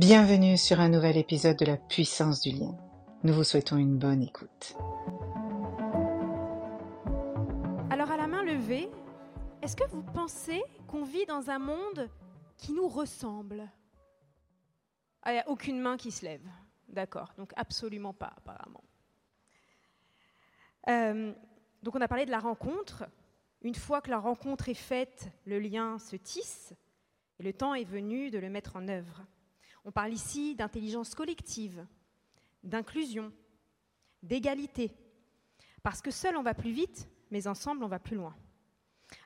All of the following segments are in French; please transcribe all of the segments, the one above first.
Bienvenue sur un nouvel épisode de la puissance du lien. Nous vous souhaitons une bonne écoute. Alors à la main levée, est-ce que vous pensez qu'on vit dans un monde qui nous ressemble? Ah, Il n'y a aucune main qui se lève. D'accord, donc absolument pas apparemment. Euh, donc on a parlé de la rencontre. Une fois que la rencontre est faite, le lien se tisse et le temps est venu de le mettre en œuvre. On parle ici d'intelligence collective, d'inclusion, d'égalité. Parce que seul on va plus vite, mais ensemble on va plus loin.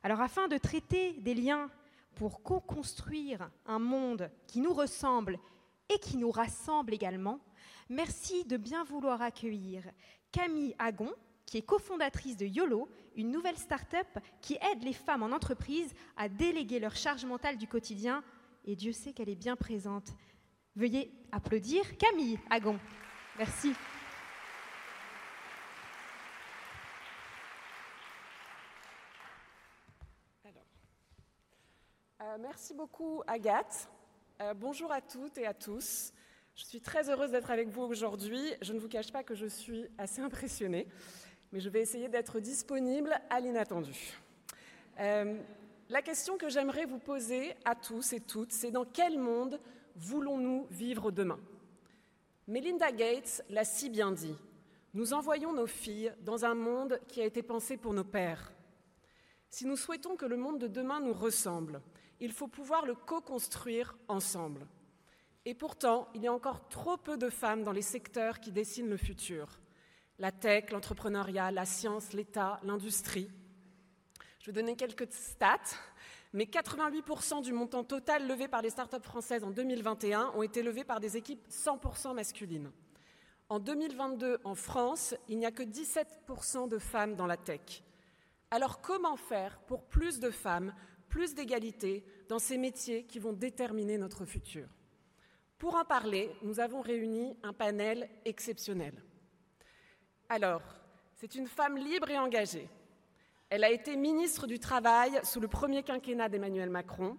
Alors afin de traiter des liens pour co-construire un monde qui nous ressemble et qui nous rassemble également, merci de bien vouloir accueillir Camille Agon, qui est cofondatrice de YOLO, une nouvelle start-up qui aide les femmes en entreprise à déléguer leur charge mentale du quotidien. Et Dieu sait qu'elle est bien présente. Veuillez applaudir Camille Agon. Merci. Euh, merci beaucoup Agathe. Euh, bonjour à toutes et à tous. Je suis très heureuse d'être avec vous aujourd'hui. Je ne vous cache pas que je suis assez impressionnée mais je vais essayer d'être disponible à l'inattendu. Euh, la question que j'aimerais vous poser à tous et toutes, c'est dans quel monde voulons-nous vivre demain? Melinda Gates l'a si bien dit. Nous envoyons nos filles dans un monde qui a été pensé pour nos pères. Si nous souhaitons que le monde de demain nous ressemble, il faut pouvoir le co-construire ensemble. Et pourtant, il y a encore trop peu de femmes dans les secteurs qui dessinent le futur la tech, l'entrepreneuriat, la science, l'État, l'industrie. Je vais donner quelques stats, mais 88% du montant total levé par les startups françaises en 2021 ont été levés par des équipes 100% masculines. En 2022, en France, il n'y a que 17% de femmes dans la tech. Alors comment faire pour plus de femmes, plus d'égalité dans ces métiers qui vont déterminer notre futur? Pour en parler, nous avons réuni un panel exceptionnel. Alors, c'est une femme libre et engagée. Elle a été ministre du Travail sous le premier quinquennat d'Emmanuel Macron.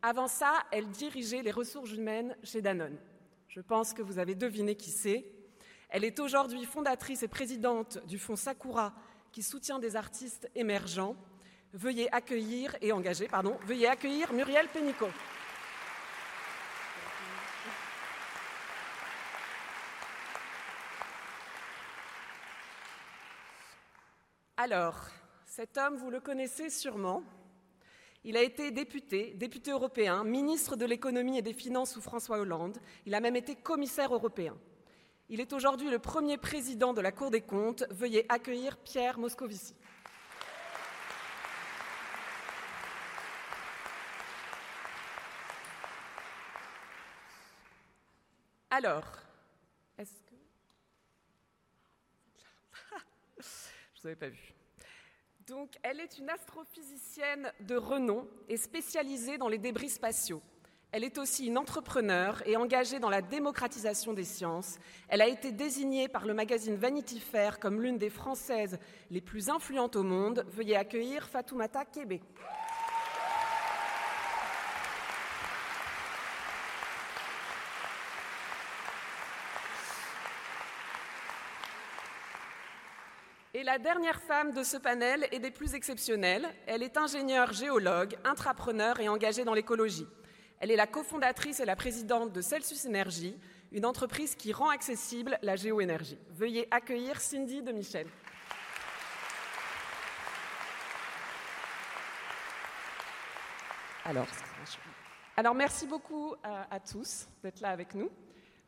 Avant ça, elle dirigeait les ressources humaines chez Danone. Je pense que vous avez deviné qui c'est. Elle est aujourd'hui fondatrice et présidente du fonds Sakura qui soutient des artistes émergents. Veuillez accueillir et engager, pardon, veuillez accueillir Muriel Pénicaud. Alors, cet homme, vous le connaissez sûrement. Il a été député, député européen, ministre de l'économie et des finances sous François Hollande. Il a même été commissaire européen. Il est aujourd'hui le premier président de la Cour des comptes. Veuillez accueillir Pierre Moscovici. Alors, est-ce que... Je vous avais pas vu. Donc, elle est une astrophysicienne de renom et spécialisée dans les débris spatiaux. Elle est aussi une entrepreneure et engagée dans la démocratisation des sciences. Elle a été désignée par le magazine Vanity Fair comme l'une des Françaises les plus influentes au monde. Veuillez accueillir Fatoumata Kébé. Et la dernière femme de ce panel est des plus exceptionnelles. Elle est ingénieure géologue, intrapreneur et engagée dans l'écologie. Elle est la cofondatrice et la présidente de Celsius Energy, une entreprise qui rend accessible la géoénergie. Veuillez accueillir Cindy de Michel. Alors, merci beaucoup à, à tous d'être là avec nous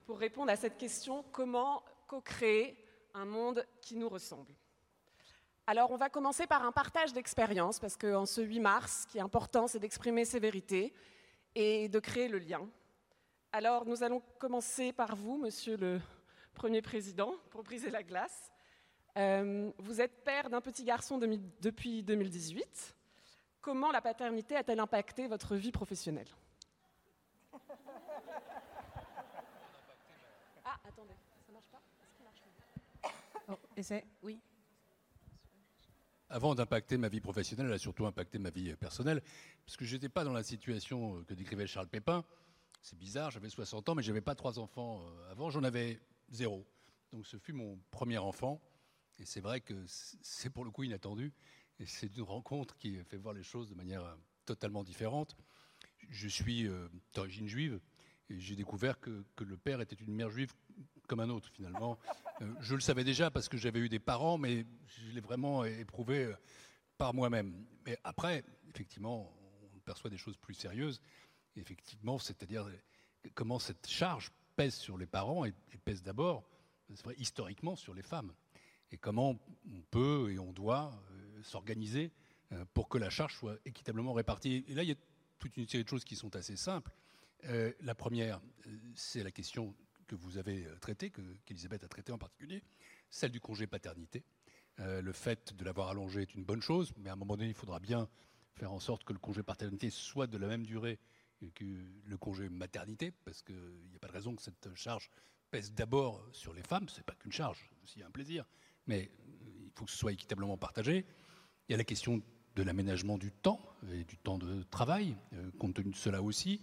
pour répondre à cette question comment co-créer un monde qui nous ressemble? Alors, on va commencer par un partage d'expérience, parce qu'en ce 8 mars, ce qui est important, c'est d'exprimer ses vérités et de créer le lien. Alors, nous allons commencer par vous, monsieur le Premier Président, pour briser la glace. Euh, vous êtes père d'un petit garçon depuis 2018. Comment la paternité a-t-elle impacté votre vie professionnelle? Ah, attendez, ça marche pas? Est-ce marche oh, oui avant d'impacter ma vie professionnelle, elle a surtout impacté ma vie personnelle, parce que je n'étais pas dans la situation que décrivait Charles Pépin, C'est bizarre, j'avais 60 ans, mais je n'avais pas trois enfants euh, avant, j'en avais zéro. Donc ce fut mon premier enfant. Et c'est vrai que c'est pour le coup inattendu. Et c'est une rencontre qui fait voir les choses de manière euh, totalement différente. Je suis euh, d'origine juive et j'ai découvert que, le père était une mère juive comme un autre finalement. Euh, je le savais déjà parce que j'avais eu des parents, mais je l'ai vraiment éprouvé par moi-même. Mais après, effectivement, on perçoit des choses plus sérieuses. effectivement, c'est-à-dire comment cette charge pèse sur les parents et, pèse d'abord, historiquement, sur les femmes et comment on peut et on doit euh, s'organiser euh, pour que la charge soit équitablement répartie. Et là, il y a toute une série de choses qui sont assez simples. Euh, la première, c'est la question que vous avez traitée, qu'Elisabeth a traitée en particulier, celle du congé paternité. le fait de l'avoir allongé est une bonne chose, mais à un moment donné, il faudra bien faire en sorte que le congé paternité soit de la même durée que le congé maternité, parce qu'il n'y a pas de raison que cette charge pèse d'abord sur les femmes. Ce n'est pas qu'une charge, c'est aussi un plaisir mais il faut que ce soit équitablement partagé. Il y a la question de l'aménagement du temps et du temps de travail, euh, compte tenu de cela aussi.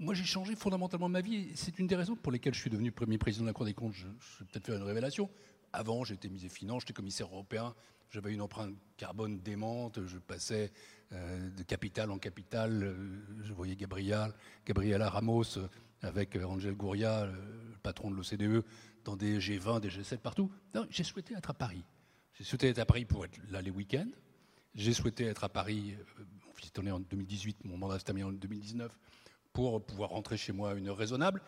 Moi, j'ai changé fondamentalement ma vie. C'est une des raisons pour lesquelles je suis devenu premier président de la Cour des comptes. Je, vais peut-être faire une révélation. Avant, j'étais ministre des Finances, j'étais commissaire européen, j'avais une empreinte carbone démente, je passais euh, de capital en capital. Euh, je voyais Gabriel, Gabriela Ramos avec Angel Gouria, le patron de l'OCDE, dans des G20, des G7, partout. j'ai souhaité être à Paris. J'ai souhaité être à Paris pour être là les week-ends. J'ai souhaité être à Paris, euh, mon fils est né en 2018, mon mandat s'est terminé en 2019, pour pouvoir rentrer chez moi à une heure raisonnable.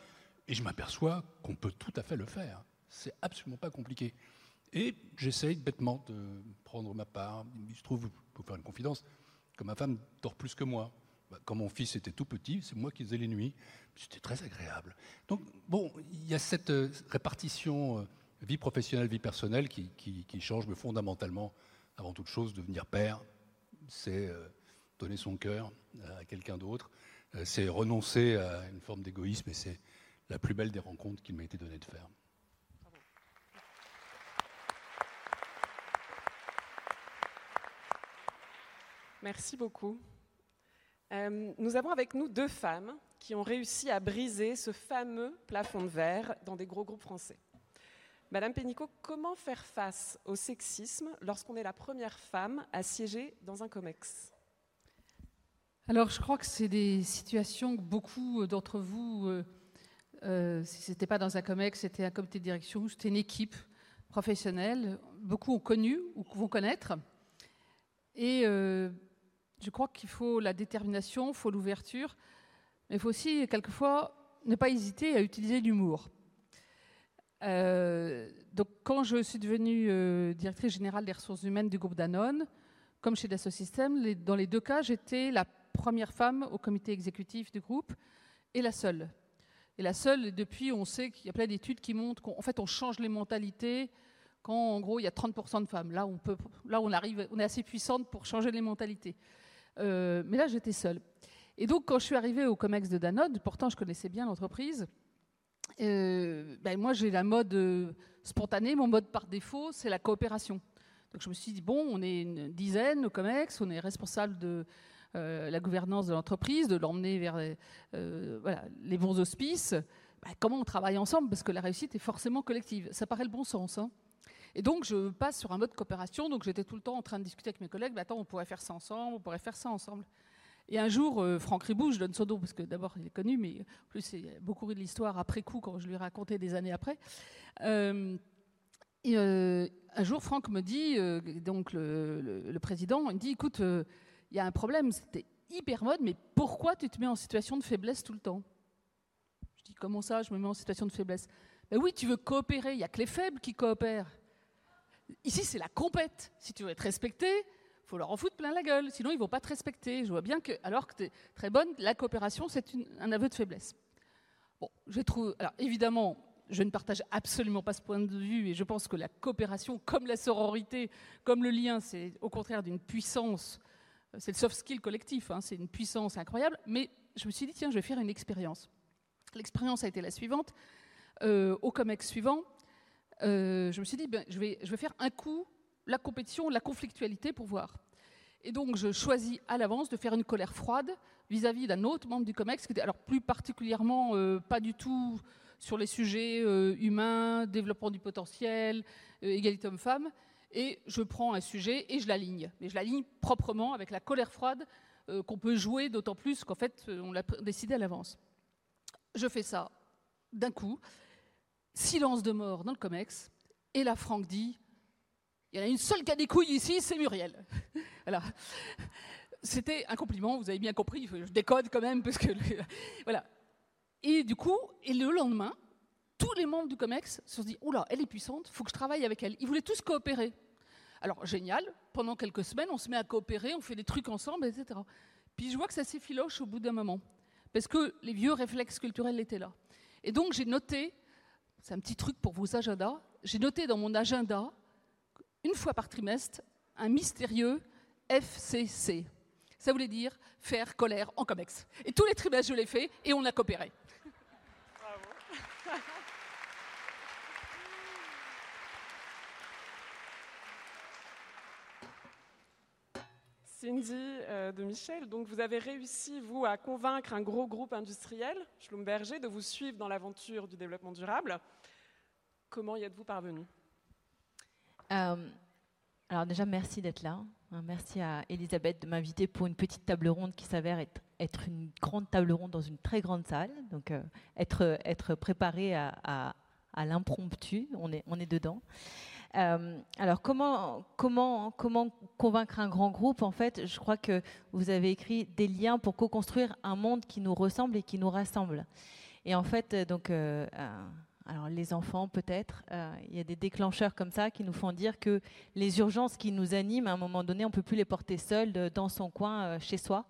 Et je m'aperçois qu'on peut tout à fait le faire. C'est absolument pas compliqué. Et j'essaye bêtement de prendre ma part. Il se trouve, pour faire une confidence, que ma femme dort plus que moi. Bah, quand mon fils était tout petit, c'est moi qui faisais les nuits. C'était très agréable. Donc, bon, il y a cette euh, répartition euh, vie professionnelle, vie personnelle qui, change, mais fondamentalement, avant toute chose, devenir père, c'est euh, donner son cœur à quelqu'un d'autre, c'est renoncer à une forme d'égoïsme, et c'est la plus belle des rencontres qu'il m'a été donné de faire. Merci beaucoup. Euh, nous avons avec nous deux femmes qui ont réussi à briser ce fameux plafond de verre dans des gros groupes français. Madame Pénicaud, comment faire face au sexisme lorsqu'on est la première femme à siéger dans un COMEX? Alors, je crois que c'est des situations que beaucoup d'entre vous, euh, euh, si ce n'était pas dans un COMEX, c'était un comité de direction, c'était une équipe professionnelle, beaucoup ont connu ou vont connaître. Et je crois qu'il faut la détermination, il faut l'ouverture, mais il faut aussi, quelquefois, ne pas hésiter à utiliser l'humour. Euh, donc, quand je suis devenue euh, directrice générale des ressources humaines du groupe Danone, comme chez Dassault Systèmes, dans les deux cas, j'étais la première femme au comité exécutif du groupe et la seule. Et la seule, depuis, on sait qu'il y a plein d'études qui montrent qu'en fait, on change les mentalités quand, en gros, il y a 30% de femmes. Là, on, peut, là on, arrive, on est assez puissante pour changer les mentalités. Euh, mais là, j'étais seule. Et donc, quand je suis arrivée au COMEX de Danone, pourtant je connaissais bien l'entreprise, euh, ben moi j'ai la mode euh, spontanée, mon mode par défaut, c'est la coopération. Donc je me suis dit, bon, on est une dizaine au COMEX, on est responsable de la gouvernance de l'entreprise, de l'emmener vers voilà, les bons auspices. Ben, comment on travaille ensemble? Parce que la réussite est forcément collective. Ça paraît le bon sens. Hein et donc, je passe sur un mode coopération. Donc, j'étais tout le temps en train de discuter avec mes collègues. Bah, attends, on pourrait faire ça ensemble, on pourrait faire ça ensemble. Et un jour, euh, Franck Ribou, je donne son nom parce que d'abord, il est connu, mais en plus, c'est beaucoup ri de l'histoire après coup, quand je lui ai raconté des années après. Euh, et, euh, un jour, Franck me dit, donc le, président, il me dit écoute, il y a un problème, c'était hyper mode, mais pourquoi tu te mets en situation de faiblesse tout le temps? Je dis comment ça, je me mets en situation de faiblesse? Ben oui, tu veux coopérer, il n'y a que les faibles qui coopèrent. Ici, c'est la compète. Si tu veux être respecté, il faut leur en foutre plein la gueule. Sinon, ils ne vont pas te respecter. Je vois bien que, alors que tu es très bonne, la coopération, c'est un aveu de faiblesse. Bon, je trouve. Évidemment, je ne partage absolument pas ce point de vue et je pense que la coopération, comme la sororité, comme le lien, c'est au contraire d'une puissance. C'est le soft skill collectif, hein, c'est une puissance incroyable. Mais je me suis dit, tiens, je vais faire une expérience. L'expérience a été la suivante. Euh, au COMEX suivant, euh, je me suis dit, ben, je, vais, faire un coup la compétition, la conflictualité pour voir. Et donc, je choisis à l'avance de faire une colère froide vis-à-vis d'un autre membre du COMEX, qui était alors plus particulièrement euh, pas du tout sur les sujets humains, développement du potentiel, égalité homme-femme. Et je prends un sujet et je l'aligne. Mais je l'aligne proprement avec la colère froide qu'on peut jouer, d'autant plus qu'en fait, on l'a décidé à l'avance. Je fais ça d'un coup. Silence de mort dans le COMEX. Et là, Franck dit il y en a une seule qui a des couilles ici, c'est Muriel. voilà. C'était un compliment, vous avez bien compris, je décode quand même, parce que. voilà. Et du coup, et le lendemain, tous les membres du COMEX se sont dit Oula, elle est puissante, il faut que je travaille avec elle. Ils voulaient tous coopérer. Alors, génial, pendant quelques semaines, on se met à coopérer, on fait des trucs ensemble, etc. Puis je vois que ça s'effiloche au bout d'un moment, parce que les vieux réflexes culturels étaient là. Et donc, j'ai noté, c'est un petit truc pour vos agendas, j'ai noté dans mon agenda une fois par trimestre, un mystérieux FCC. Ça voulait dire faire colère en COMEX. Et tous les trimestres, je l'ai fait et on a coopéré. Bravo. Cindy euh, de Michel, donc vous avez réussi, vous, à convaincre un gros groupe industriel, Schlumberger, de vous suivre dans l'aventure du développement durable. Comment y êtes-vous parvenu? Euh, alors déjà, merci d'être là. Hein, merci à Elisabeth de m'inviter pour une petite table ronde qui s'avère être, une grande table ronde dans une très grande salle. Donc euh, être, préparé à, à, l'impromptu, on est dedans. Euh, alors comment, convaincre un grand groupe? En fait, je crois que vous avez écrit des liens pour co-construire un monde qui nous ressemble et qui nous rassemble. Et en fait, donc alors les enfants peut-être, euh, il y a des déclencheurs comme ça qui nous font dire que les urgences qui nous animent, à un moment donné, on ne peut plus les porter seuls dans son coin, euh, chez soi.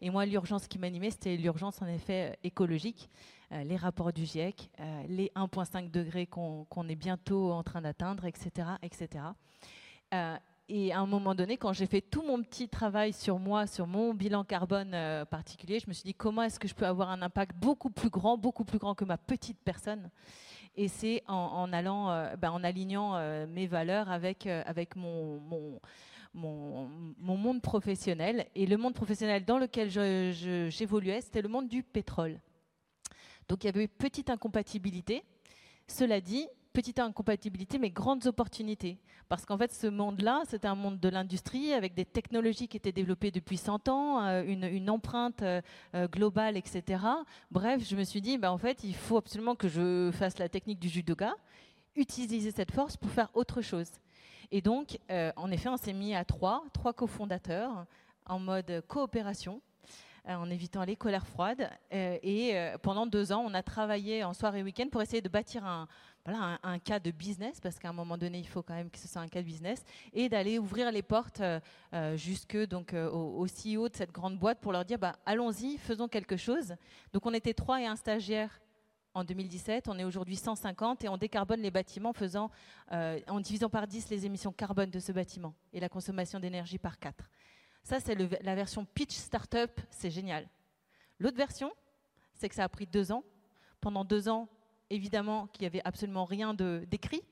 Et moi, l'urgence qui m'animait, c'était l'urgence en effet euh, écologique, les rapports du GIEC, les 1,5 degrés qu'on est bientôt en train d'atteindre, etc. etc. et à un moment donné, quand j'ai fait tout mon petit travail sur moi, sur mon bilan carbone particulier, je me suis dit comment est-ce que je peux avoir un impact beaucoup plus grand, beaucoup plus grand que ma petite personne? Et c'est en, allant, euh, ben, en alignant euh, mes valeurs avec, euh, avec mon, mon, monde professionnel. Et le monde professionnel dans lequel j'évoluais, c'était le monde du pétrole. Donc il y avait une petite incompatibilité. Cela dit, petite incompatibilité, mais grandes opportunités. Parce qu'en fait, ce monde-là, c'était un monde de l'industrie avec des technologies qui étaient développées depuis 100 ans, euh, une, empreinte euh, euh, globale, etc. Bref, je me suis dit, bah, en fait, il faut absolument que je fasse la technique du judoka, utiliser cette force pour faire autre chose. Et donc, en effet, on s'est mis à trois, trois cofondateurs, en mode coopération en évitant les colères froides. et pendant deux ans, on a travaillé en soirée et week-end pour essayer de bâtir un, cas de business, parce qu'à un moment donné, il faut quand même que ce soit un cas de business, et d'aller ouvrir les portes euh, euh, jusque donc euh, au, CEO de cette grande boîte pour leur dire bah, allons-y, faisons quelque chose. Donc on était trois et un stagiaire en 2017, on est aujourd'hui 150 et on décarbone les bâtiments faisant, en divisant par 10 les émissions carbone de ce bâtiment et la consommation d'énergie par 4. Ça, c'est la version pitch startup, c'est génial. L'autre version, c'est que ça a pris deux ans. Pendant deux ans, évidemment qu'il n'y avait absolument rien d'écrit.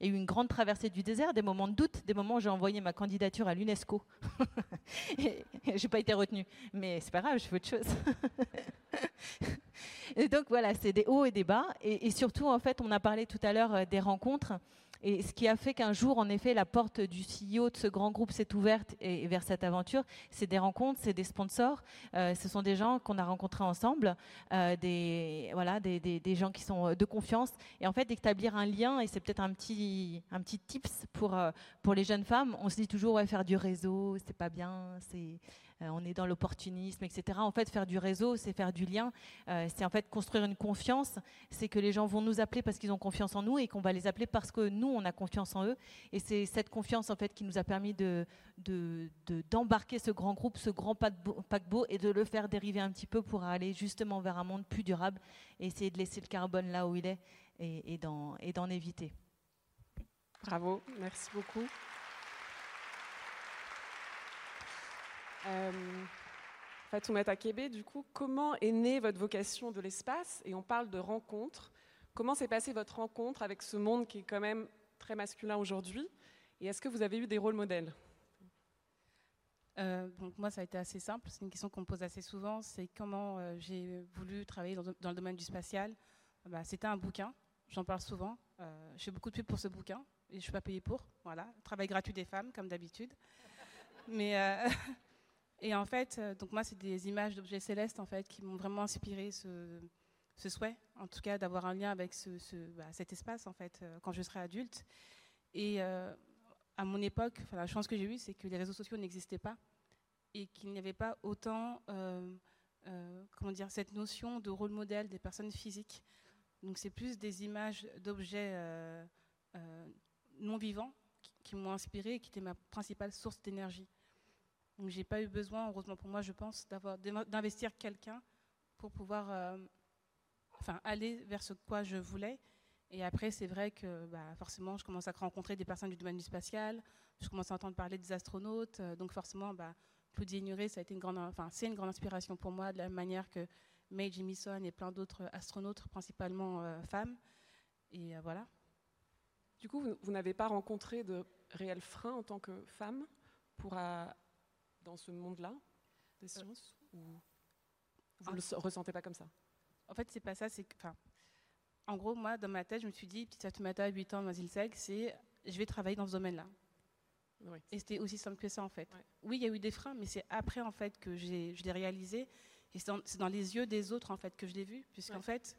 Il y a eu une grande traversée du désert, des moments de doute, des moments où j'ai envoyé ma candidature à l'UNESCO. et j'ai pas été retenue. Mais c'est pas grave, je fais autre chose. et donc voilà, c'est des hauts et des bas. Et, et, surtout, en fait, on a parlé tout à l'heure euh, des rencontres. Et ce qui a fait qu'un jour, en effet, la porte du CEO de ce grand groupe s'est ouverte et, vers cette aventure, c'est des rencontres, c'est des sponsors, euh, ce sont des gens qu'on a rencontrés ensemble, euh, des, voilà, des, des, gens qui sont de confiance. Et en fait, d'établir un lien, et c'est peut-être un petit, un petit tips pour, euh, pour les jeunes femmes, on se dit toujours, faire du réseau, c'est pas bien, c'est euh, on est dans l'opportunisme, etc. En fait, faire du réseau, c'est faire du lien, euh, c'est en fait construire une confiance, c'est que les gens vont nous appeler parce qu'ils ont confiance en nous et qu'on va les appeler parce que nous, on a confiance en eux. Et c'est cette confiance, en fait, qui nous a permis de, d'embarquer ce grand groupe, ce grand paquebot et de le faire dériver un petit peu pour aller justement vers un monde plus durable et essayer de laisser le carbone là où il est et d'en éviter. Bravo, merci beaucoup. Euh, Fatoumata Kébé, du coup, comment est née votre vocation de l'espace? Et on parle de rencontre. Comment s'est passée votre rencontre avec ce monde qui est quand même très masculin aujourd'hui? Et est-ce que vous avez eu des rôles modèles? Donc moi, ça a été assez simple. C'est une question qu'on me pose assez souvent. C'est comment j'ai voulu travailler dans, le domaine du spatial? Bah, C'était un bouquin. J'en parle souvent. je fais beaucoup de pub pour ce bouquin et je suis pas payée pour. Voilà, travail gratuit des femmes, comme d'habitude. Mais et en fait, donc moi, c'est des images d'objets célestes en fait qui m'ont vraiment inspiré ce, souhait, en tout cas, d'avoir un lien avec bah, cet espace, en fait, euh, quand je serai adulte. Et euh, à mon époque, la chance que j'ai eue, c'est que les réseaux sociaux n'existaient pas et qu'il n'y avait pas autant, euh, comment dire, cette notion de rôle modèle des personnes physiques. Donc, c'est plus des images d'objets non vivants qui, qui m'ont inspiré et qui étaient ma principale source d'énergie. Donc, j'ai pas eu besoin, heureusement pour moi, je pense, d'investir quelqu'un pour pouvoir enfin, aller vers ce quoi je voulais. Et après, c'est vrai que bah, forcément, je commence à rencontrer des personnes du domaine du spatial, je commence à entendre parler des astronautes, euh, donc forcément, bah, Claudie Ignoré, c'est une grande inspiration pour moi, de la manière que Mae Jemison et plein d'autres astronautes, principalement euh, femmes. Et euh, voilà. Du coup, vous, n'avez pas rencontré de réels freins en tant que femme pour dans ce monde-là des sciences ou vous ne le ressentez pas comme ça? En fait, c'est pas ça. C'est enfin, en gros, moi, dans ma tête, je me suis dit, petite Fatoumata, 8 ans, Mazilseg, c'est je vais travailler dans ce domaine-là. Et c'était aussi simple que ça, en fait. Oui, il y a eu des freins, mais c'est après, en fait, que je l'ai réalisé. Et c'est dans, les yeux des autres, en fait, que je l'ai vu. Puisqu'en fait,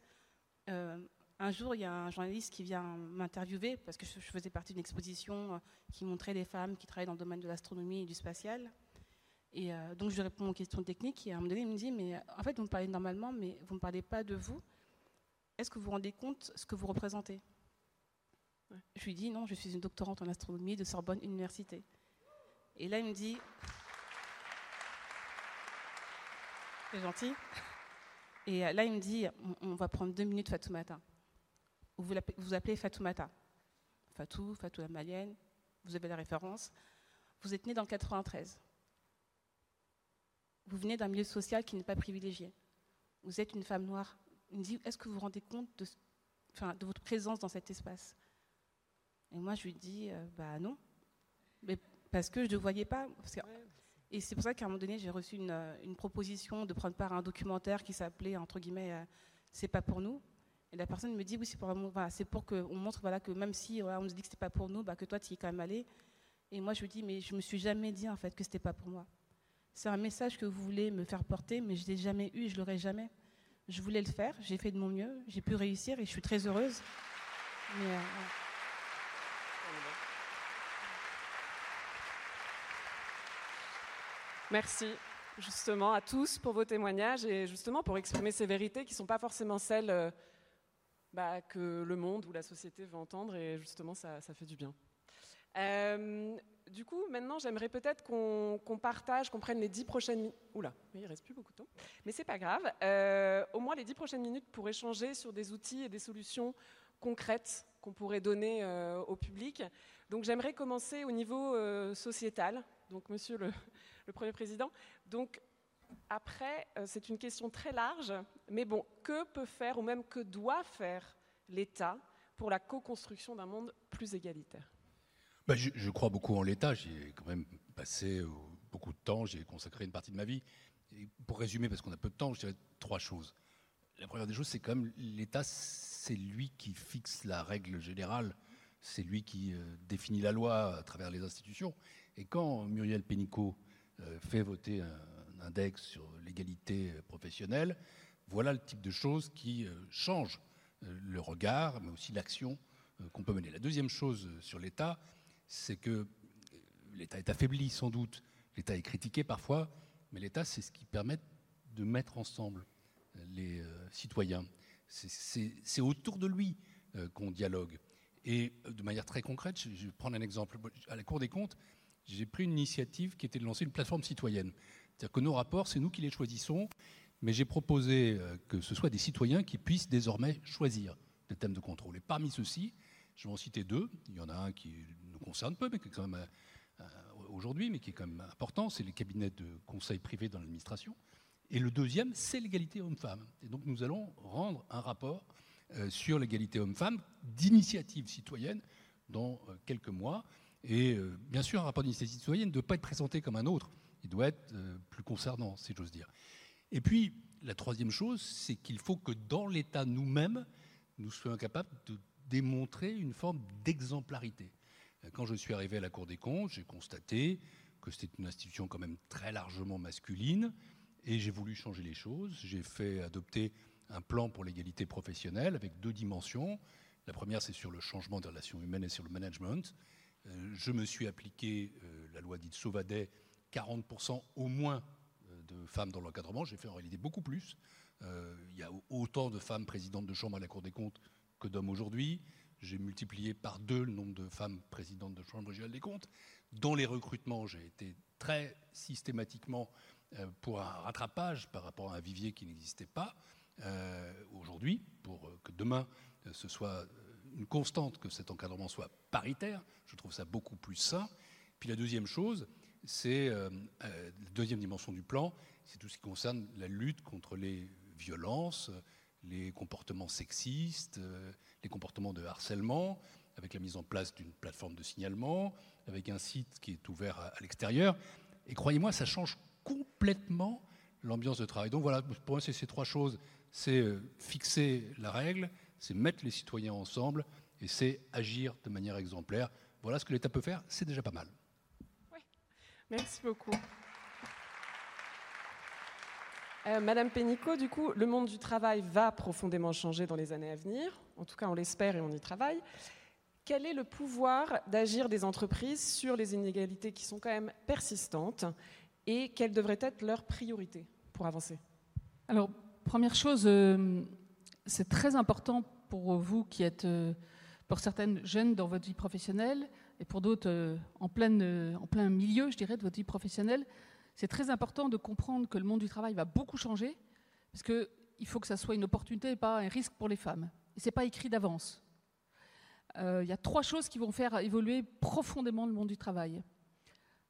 euh, un jour, il y a un journaliste qui vient m'interviewer, parce que je, faisais partie d'une exposition euh, qui montrait des femmes qui travaillaient dans le domaine de l'astronomie et du spatial. Et euh, donc, je réponds aux questions techniques. Et à un moment donné, il me dit Mais en fait, vous me parlez normalement, mais vous ne me parlez pas de vous. Est-ce que vous vous rendez compte ce que vous représentez? Je lui dis Non, je suis une doctorante en astronomie de Sorbonne Université. Et là, il me dit C'est gentil. Et euh, là, il me dit On, va prendre deux minutes Fatoumata. Vous vous appelez Fatoumata. Fatou, Fatou la malienne, vous avez la référence. Vous êtes né dans le 93 vous venez d'un milieu social qui n'est pas privilégié. Vous êtes une femme noire. Il me dit, est-ce que vous vous rendez compte de, votre présence dans cet espace? Et moi, je lui dis, euh, bah non. Mais parce que je ne voyais pas. et c'est pour ça qu'à un moment donné, j'ai reçu une, une, proposition de prendre part à un documentaire qui s'appelait, entre guillemets, euh, C'est pas pour nous. Et la personne me dit, oui, c'est pour, voilà, pour qu'on montre voilà, que même si on nous dit que c'était pas pour nous, bah, que toi, tu y es quand même allé. Et moi, je lui dis, mais je me suis jamais dit, en fait, que c'était pas pour moi. C'est un message que vous voulez me faire porter, mais je ne l'ai jamais eu, je ne l'aurai jamais. Je voulais le faire, j'ai fait de mon mieux, j'ai pu réussir et je suis très heureuse. Euh, Merci justement à tous pour vos témoignages et justement pour exprimer ces vérités qui ne sont pas forcément celles euh, bah, que le monde ou la société veut entendre et justement ça, fait du bien. Euh, du coup, maintenant, j'aimerais peut-être qu'on partage, qu'on prenne les dix prochaines minutes. Oula, il reste plus beaucoup de temps, mais c'est pas grave. Euh, au moins les dix prochaines minutes pour échanger sur des outils et des solutions concrètes qu'on pourrait donner euh, au public. Donc, j'aimerais commencer au niveau sociétal. Donc, Monsieur le, le, Premier Président. Donc, après, c'est une question très large, mais bon, que peut faire ou même que doit faire l'État pour la co-construction d'un monde plus égalitaire? Bah, je, crois beaucoup en l'État. J'ai quand même passé euh, beaucoup de temps, j'ai consacré une partie de ma vie. Et pour résumer, parce qu'on a peu de temps, je dirais trois choses. La première des choses, c'est quand même l'État, c'est lui qui fixe la règle générale, c'est lui qui euh, définit la loi à travers les institutions. Et quand Muriel Pénicaud euh, fait voter un, index sur l'égalité professionnelle, voilà le type de choses qui changent le regard, mais aussi l'action qu'on peut mener. La deuxième chose sur l'État, c'est que l'État est affaibli sans doute, l'État est critiqué parfois, mais l'État, c'est ce qui permet de mettre ensemble les euh, citoyens. C'est autour de lui euh, qu'on dialogue. Et euh, de manière très concrète, je vais prendre un exemple. À la Cour des comptes, j'ai pris une initiative qui était de lancer une plateforme citoyenne. C'est-à-dire que nos rapports, c'est nous qui les choisissons, mais j'ai proposé que ce soit des citoyens qui puissent désormais choisir des thèmes de contrôle. Et parmi ceux-ci, je vais en citer deux. Il y en a un qui nous concerne peu, mais qui est quand même euh, euh, aujourd'hui, mais qui est quand même important, c'est les cabinets de conseil privés dans l'administration. Et le deuxième, c'est l'égalité homme-femme. Et donc nous allons rendre un rapport euh, sur l'égalité homme-femme d'initiative citoyenne dans quelques mois. Et bien sûr, un rapport d'initiative citoyenne ne doit pas être présenté comme un autre. il doit être euh, plus concernant, si j'ose dire. Et puis, la troisième chose, c'est qu'il faut que dans l'État nous-mêmes, nous soyons capables de démontrer une forme d'exemplarité. Quand je suis arrivé à la Cour des comptes, j'ai constaté que c'était une institution quand même très largement masculine, et j'ai voulu changer les choses. J'ai fait adopter un plan pour l'égalité professionnelle avec deux dimensions. La première, c'est sur le changement des relations humaines et sur le management. Euh, je me suis appliqué euh, la loi dite Sauvadet, 40% au moins euh, de femmes dans l'encadrement. J'ai fait en réalité beaucoup plus. il y a autant de femmes présidentes de chambre à la Cour des comptes que d'hommes aujourd'hui. J'ai multiplié par deux le nombre de femmes présidentes de chambre régionale des comptes. Dans les recrutements, j'ai été très systématiquement pour un rattrapage par rapport à un vivier qui n'existait pas aujourd'hui, pour que demain ce soit une constante que cet encadrement soit paritaire. Je trouve ça beaucoup plus sain. Puis la deuxième chose, c'est euh, euh, la deuxième dimension du plan, c'est tout ce qui concerne la lutte contre les violences, les comportements sexistes, euh, les comportements de harcèlement, avec la mise en place d'une plateforme de signalement, avec un site qui est ouvert à, à l'extérieur. Et croyez-moi, ça change complètement l'ambiance de travail. Donc voilà, pour moi, c'est ces trois choses. C'est fixer la règle, c'est mettre les citoyens ensemble et c'est agir de manière exemplaire. Voilà ce que l'État peut faire, c'est déjà pas mal. Oui, merci beaucoup. Euh, Madame Pénicaud, du coup, le monde du travail va profondément changer dans les années à venir. En tout cas, on l'espère et on y travaille. Quel est le pouvoir d'agir des entreprises sur les inégalités qui sont quand même persistantes et quelle devrait être leur priorité pour avancer? Alors, première chose, euh, c'est très important pour vous qui êtes, euh, pour certaines, jeunes dans votre vie professionnelle et pour d'autres en plein milieu, je dirais, de votre vie professionnelle. C'est très important de comprendre que le monde du travail va beaucoup changer parce qu'il faut que ça soit une opportunité et pas un risque pour les femmes. Ce n'est pas écrit d'avance. Euh, il y a trois choses qui vont faire évoluer profondément le monde du travail.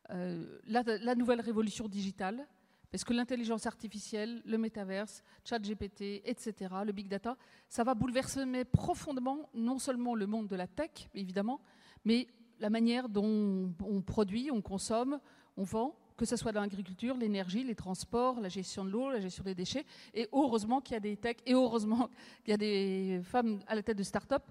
la, nouvelle révolution digitale, parce que l'intelligence artificielle, le métaverse, ChatGPT, etc., le big data, ça va bouleverser profondément non seulement le monde de la tech, évidemment, mais la manière dont on produit, on consomme, on vend, que ce soit dans l'agriculture, l'énergie, les transports, la gestion de l'eau, la gestion des déchets. Et heureusement qu'il y a des techs, et heureusement qu'il y a des femmes à la tête de start-up.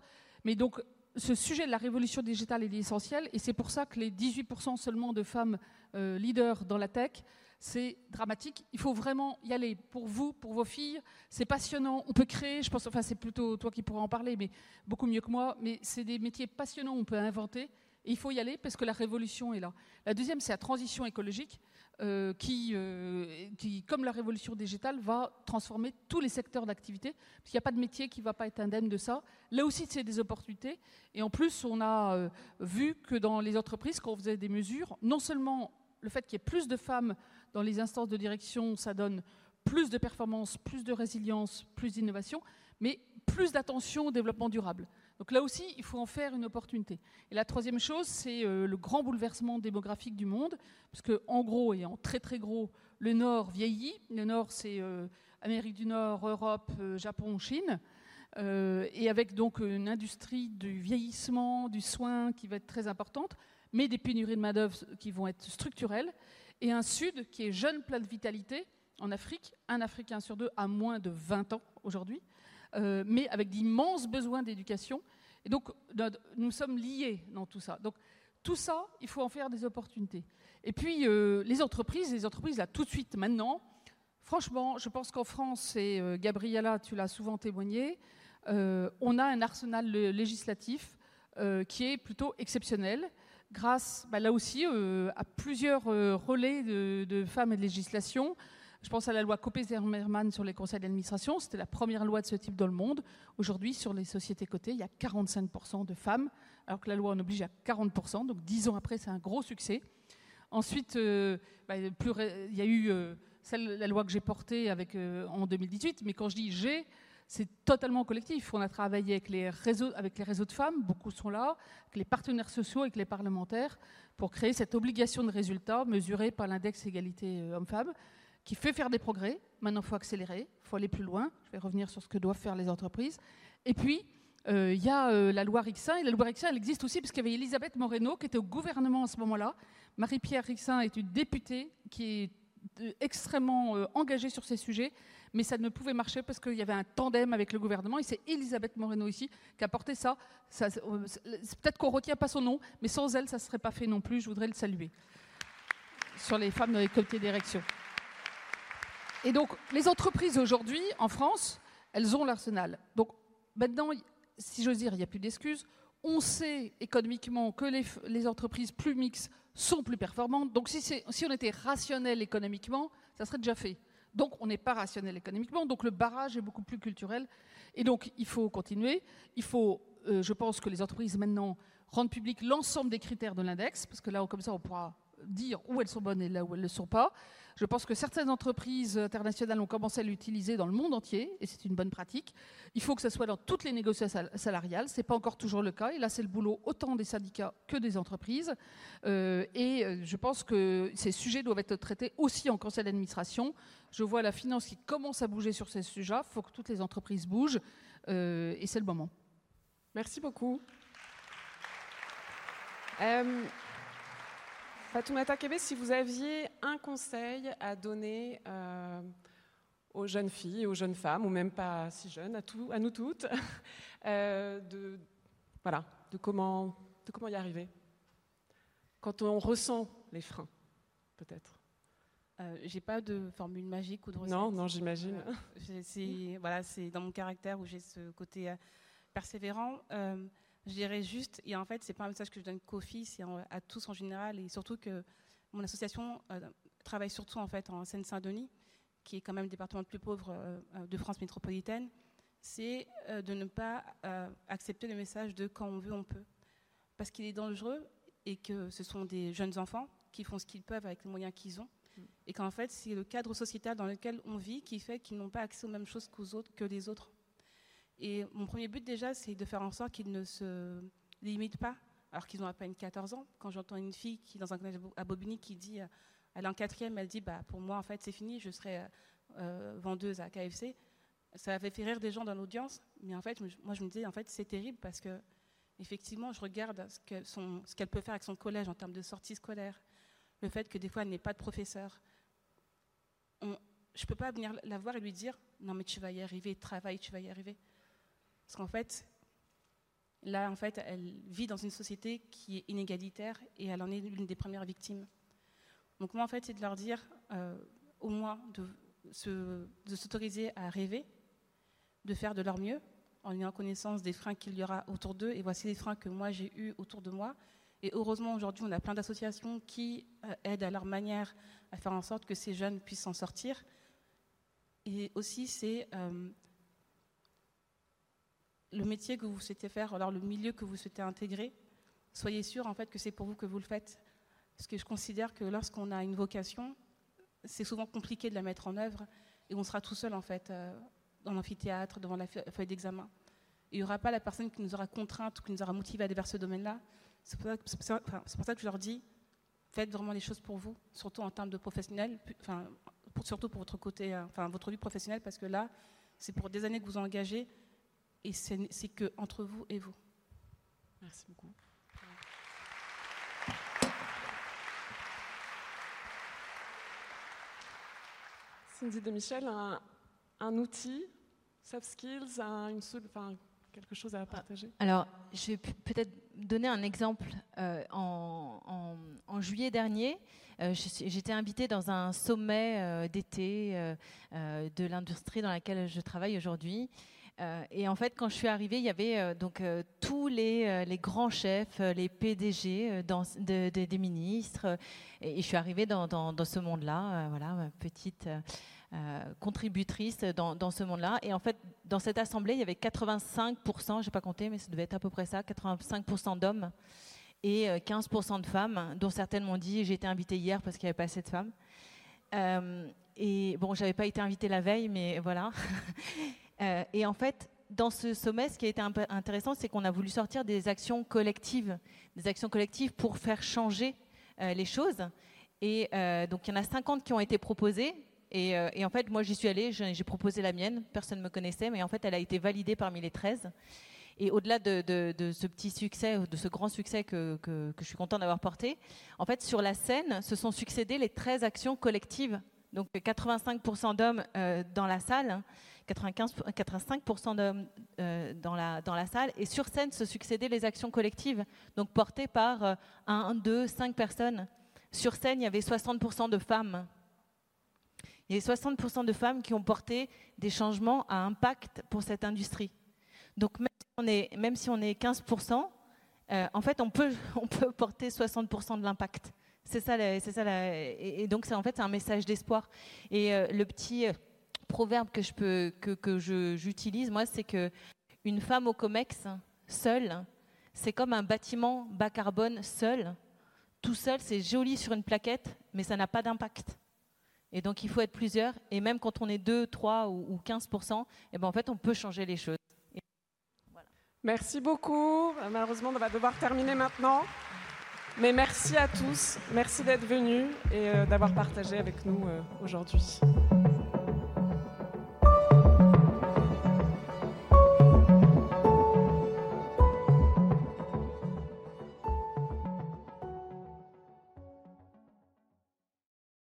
Mais donc, ce sujet de la révolution digitale est essentiel, et c'est pour ça que les 18% seulement de femmes euh, leaders dans la tech, c'est dramatique. Il faut vraiment y aller pour vous, pour vos filles. C'est passionnant. On peut créer, je pense, enfin, c'est plutôt toi qui pourras en parler, mais beaucoup mieux que moi. Mais c'est des métiers passionnants, on peut inventer. Il faut y aller parce que la révolution est là. La deuxième, c'est la transition écologique euh, qui, euh, qui, comme la révolution digitale, va transformer tous les secteurs d'activité. Parce qu'il n'y a pas de métier qui ne va pas être indemne de ça. Là aussi, c'est des opportunités. Et en plus, on a euh, vu que dans les entreprises, quand on faisait des mesures, non seulement le fait qu'il y ait plus de femmes dans les instances de direction, ça donne plus de performance, plus de résilience, plus d'innovation, mais plus d'attention au développement durable. Donc là aussi, il faut en faire une opportunité. Et la troisième chose, c'est euh, le grand bouleversement démographique du monde, parce que en gros et en très très gros, le Nord vieillit. Le Nord, c'est euh, Amérique du Nord, Europe, euh, Japon, Chine. et avec donc une industrie du vieillissement, du soin qui va être très importante, mais des pénuries de main-d'œuvre qui vont être structurelles et un Sud qui est jeune, plein de vitalité. En Afrique, un Africain sur deux a moins de 20 ans aujourd'hui, euh, mais avec d'immenses besoins d'éducation. Et donc, nous sommes liés dans tout ça. Donc, tout ça, il faut en faire des opportunités. Et puis, euh, les entreprises, les entreprises, là, tout de suite, maintenant, franchement, je pense qu'en France, et euh, Gabriella, tu l'as souvent témoigné, on a un arsenal législatif qui est plutôt exceptionnel grâce, bah, là aussi, euh, à plusieurs euh, relais de, femmes et de législation. Je pense à la loi Copé-Zimmermann sur les conseils d'administration. C'était la première loi de ce type dans le monde. Aujourd'hui, sur les sociétés cotées, il y a 45% de femmes, alors que la loi en oblige à 40%. Donc, dix ans après, c'est un gros succès. Ensuite, euh, bah, il y a eu celle, la loi que j'ai portée avec, en 2018. Mais quand je dis j'ai, c'est totalement collectif. On a travaillé avec les, réseaux, avec les réseaux de femmes, beaucoup sont là, avec les partenaires sociaux, avec les parlementaires, pour créer cette obligation de résultat mesurée par l'index égalité euh, homme-femme, qui fait faire des progrès. Maintenant, il faut accélérer, il faut aller plus loin. Je vais revenir sur ce que doivent faire les entreprises. Et puis, Euh, Il y a euh, la loi Rixin, et la loi Rixin, elle existe aussi parce qu'il y avait Elisabeth Moreno qui était au gouvernement à ce moment-là. Marie-Pierre Rixin est une députée qui est euh, extrêmement engagée sur ces sujets, mais ça ne pouvait marcher parce qu'il y avait un tandem avec le gouvernement, et c'est Elisabeth Moreno ici qui a porté ça. Peut-être qu'on ne retient pas son nom, mais sans elle, ça ne serait pas fait non plus, je voudrais le saluer. Sur les femmes dans les comités d'érection. Et donc, les entreprises aujourd'hui, en France, elles ont l'arsenal. Donc, maintenant, si j'ose dire, il n'y a plus d'excuses. On sait économiquement que les, entreprises plus mixtes sont plus performantes. Donc, si on était rationnel économiquement, ça serait déjà fait. Donc, on n'est pas rationnel économiquement. Donc, le barrage est beaucoup plus culturel. Et donc, il faut continuer. Il faut, euh, je pense que les entreprises maintenant rendent public l'ensemble des critères de l'index, parce que là, comme ça, on pourra dire où elles sont bonnes et là où elles ne le sont pas. Je pense que certaines entreprises internationales ont commencé à l'utiliser dans le monde entier, et c'est une bonne pratique. Il faut que ça soit dans toutes les négociations sal- salariales. Ce n'est pas encore toujours le cas. Et là, c'est le boulot autant des syndicats que des entreprises. Euh, et euh, je pense que ces sujets doivent être traités aussi en conseil d'administration. Je vois la finance qui commence à bouger sur ces sujets. Il faut que toutes les entreprises bougent. euh, et c'est le moment. Merci beaucoup. Fatoumata Kébé, si vous aviez un conseil à donner euh, aux jeunes filles, aux jeunes femmes, ou même pas si jeunes, à, tout- à nous toutes, euh, de, voilà, de, comment, de comment y arriver? Quand on ressent les freins, peut-être. Euh, J'ai pas de formule magique ou de recette. Non, non, j'imagine. C'est voilà, c'est dans mon caractère où j'ai ce côté persévérant. Je dirais juste, et en fait, c'est pas un message que je donne qu'aux filles, c'est à tous en général, et surtout que mon association euh, travaille surtout en fait en Seine-Saint-Denis, qui est quand même le département le plus pauvre euh, euh, de France métropolitaine. C'est euh, de ne pas accepter le message de quand on veut, on peut, parce qu'il est dangereux et que ce sont des jeunes enfants qui font ce qu'ils peuvent avec les moyens qu'ils ont et qu'en fait c'est le cadre sociétal dans lequel on vit qui fait qu'ils n'ont pas accès aux mêmes choses qu'aux autres, que les autres. Et mon premier but déjà, c'est de faire en sorte qu'ils ne se limitent pas, alors qu'ils ont à peine 14 ans. Quand j'entends une fille qui dans un collège à Bobigny qui dit, euh, elle est en quatrième, elle dit, bah pour moi en fait c'est fini, je serai euh, vendeuse à KFC. Ça avait fait rire des gens dans l'audience, mais en fait moi je me disais en fait c'est terrible parce que effectivement je regarde ce qu'elle peut faire avec son collège en termes de sortie scolaire, le fait que des fois elle n'ait pas de professeur, je ne peux pas venir la voir et lui dire non mais tu vas y arriver, travaille, tu vas y arriver. Parce qu'en fait, là en fait, elle vit dans une société qui est inégalitaire et elle en est l'une des premières victimes. Donc moi en fait, c'est de leur dire euh, au moins de, se- de s'autoriser à rêver, de faire de leur mieux en ayant connaissance des freins qu'il y aura autour d'eux. Et voici les freins que moi j'ai eus autour de moi. Et heureusement, aujourd'hui, on a plein d'associations qui euh, aident à leur manière à faire en sorte que ces jeunes puissent s'en sortir. Et aussi, c'est euh, le métier que vous souhaitez faire, alors le milieu que vous souhaitez intégrer. Soyez sûr en fait que c'est pour vous que vous le faites. Parce que je considère que lorsqu'on a une vocation, c'est souvent compliqué de la mettre en œuvre et on sera tout seul en fait euh, dans l'amphithéâtre, devant la fe- feuille d'examen. Il n'y aura pas la personne qui nous aura contrainte ou qui nous aura motivé à aller vers ce domaine-là. C'est pour, ça que- je leur dis, faites vraiment les choses pour vous, surtout en termes de professionnel, enfin, surtout pour votre côté, euh, enfin, votre vie professionnelle, parce que là, c'est pour des années que vous engagez et c'est c'est que entre vous et vous. Merci beaucoup. Cindy de Michel, un, un outil, soft skills, un- une sol- enfin, quelque chose à partager Alors, je vais peut-être donner un exemple. Euh, en, en- en juillet dernier, euh, j'étais invitée dans un sommet euh, d'été de l'industrie dans laquelle je travaille aujourd'hui. Euh, et en fait, quand je suis arrivée, il y avait euh, donc euh, tous les, les grands chefs, les PDG des ministres. et, je suis arrivée dans, ce monde-là, voilà, petite contributrice dans, ce monde-là. Et en fait, dans cette assemblée, il y avait 85%, je n'ai pas compté, mais ça devait être à peu près ça, 85% d'hommes et euh, 15% de femmes, dont certaines m'ont dit j'ai été invitée hier parce qu'il n'y avait pas assez de femmes. Et bon, j'avais pas été invitée la veille, mais voilà. Euh, et en fait, dans ce sommet, ce qui a été intéressant, c'est qu'on a voulu sortir des actions collectives, des actions collectives pour faire changer euh, les choses. Et euh, donc, il y en a 50 qui ont été proposées. Et, en fait, moi, j'y suis allée, j'ai proposé la mienne, personne ne me connaissait, mais en fait, elle a été validée parmi les 13. Et au-delà de, ce petit succès, de ce grand succès que, je suis content d'avoir porté, en fait, sur la scène se sont succédées les 13 actions collectives. Donc 85% d'hommes dans la salle, 95, 85% d'hommes euh, dans, la, dans la salle, et sur scène se succédaient les actions collectives, donc portées par 1, 2, 5 personnes. Sur scène, il y avait 60% de femmes. Il y avait 60% de femmes qui ont porté des changements à impact pour cette industrie. Donc même si on est, même si on est 15%, euh, en fait, on peut, on peut porter 60% de l'impact. C'est ça, c'est ça et, donc c'est en fait un message d'espoir. Et euh, le petit euh, proverbe que je peux, que, que j'utilise moi, c'est que une femme au Comex seule, c'est comme un bâtiment bas carbone seul. Tout seul, c'est joli sur une plaquette, mais ça n'a pas d'impact. Et donc, il faut être plusieurs. Et même quand on est 2, 3 ou, 15 eh ben, en fait, on peut changer les choses. Merci beaucoup. Malheureusement, on va devoir terminer maintenant. Mais merci à tous. Merci d'être venus et euh, d'avoir partagé avec nous euh, aujourd'hui.